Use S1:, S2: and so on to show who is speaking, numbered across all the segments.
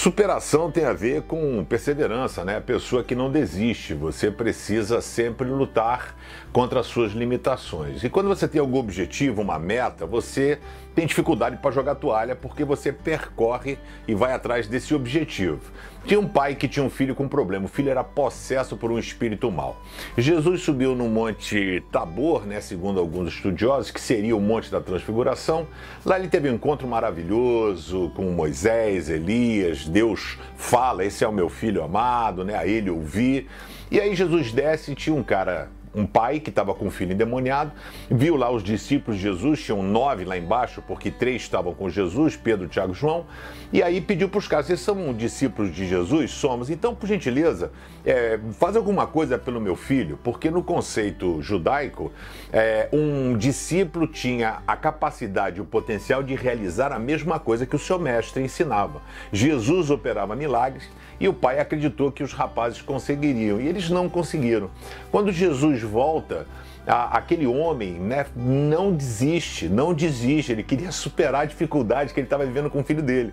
S1: Superação tem a ver com perseverança, né? A pessoa que não desiste. Você precisa sempre lutar contra as suas limitações. E quando você tem algum objetivo, uma meta, você tem dificuldade para jogar toalha porque você percorre e vai atrás desse objetivo. Tinha um pai que tinha um filho com problema. O filho era possesso por um espírito mau. Jesus subiu no Monte Tabor, né, segundo alguns estudiosos, que seria o Monte da Transfiguração. Lá ele teve um encontro maravilhoso com Moisés, Elias. Deus fala: Esse é o meu filho amado, né? A ele ouvi. E aí Jesus desce e tinha um cara um pai que estava com um filho endemoniado, viu lá os discípulos de Jesus, tinham nove lá embaixo, porque três estavam com Jesus, Pedro, Tiago e João, e aí pediu para os caras, vocês são discípulos de Jesus? Somos. Então, por gentileza, é, faz alguma coisa pelo meu filho, porque no conceito judaico, é, um discípulo tinha a capacidade, o potencial de realizar a mesma coisa que o seu mestre ensinava. Jesus operava milagres e o pai acreditou que os rapazes conseguiriam, e eles não conseguiram. Quando Jesus volta, a, aquele homem né, não desiste, não desiste. Ele queria superar a dificuldade que ele estava vivendo com o filho dele.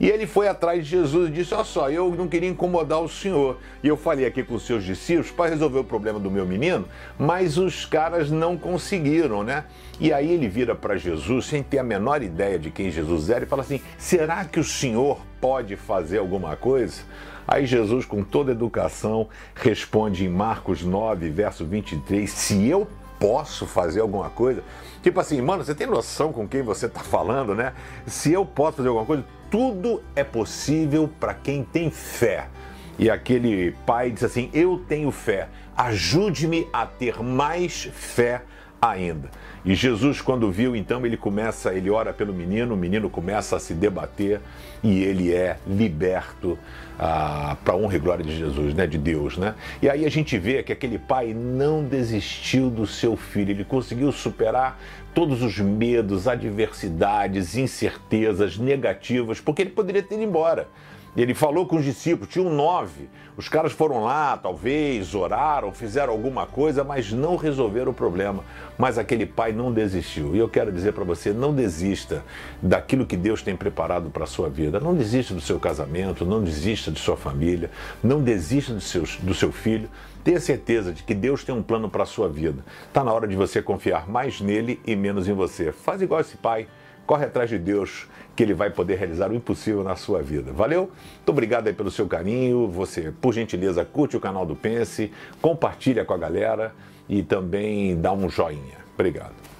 S1: E ele foi atrás de Jesus e disse: Olha só, eu não queria incomodar o senhor. E eu falei aqui com os seus discípulos para resolver o problema do meu menino, mas os caras não conseguiram, né? E aí ele vira para Jesus, sem ter a menor ideia de quem Jesus era, e fala assim: Será que o senhor pode fazer alguma coisa? Aí Jesus, com toda educação, responde em Marcos 9, verso 23, se eu posso fazer alguma coisa. Tipo assim, mano, você tem noção com quem você está falando, né? Se eu posso fazer alguma coisa, tudo é possível para quem tem fé. E aquele pai diz assim: Eu tenho fé, ajude-me a ter mais fé ainda. E Jesus, quando viu, então ele começa, ele ora pelo menino, o menino começa a se debater e ele é liberto ah, para honra e glória de Jesus, né, de Deus, né? E aí a gente vê que aquele pai não desistiu do seu filho, ele conseguiu superar todos os medos, adversidades, incertezas negativas, porque ele poderia ter ido embora. Ele falou com os discípulos, tinham nove. Os caras foram lá, talvez, oraram, fizeram alguma coisa, mas não resolveram o problema. Mas aquele pai não desistiu. E eu quero dizer para você: não desista daquilo que Deus tem preparado para a sua vida. Não desista do seu casamento, não desista de sua família, não desista do seu, do seu filho. Tenha certeza de que Deus tem um plano para a sua vida. Está na hora de você confiar mais nele e menos em você. Faz igual esse pai corre atrás de Deus, que Ele vai poder realizar o impossível na sua vida. Valeu? Muito obrigado aí pelo seu carinho. Você, por gentileza, curte o canal do Pense, compartilha com a galera e também dá um joinha. Obrigado.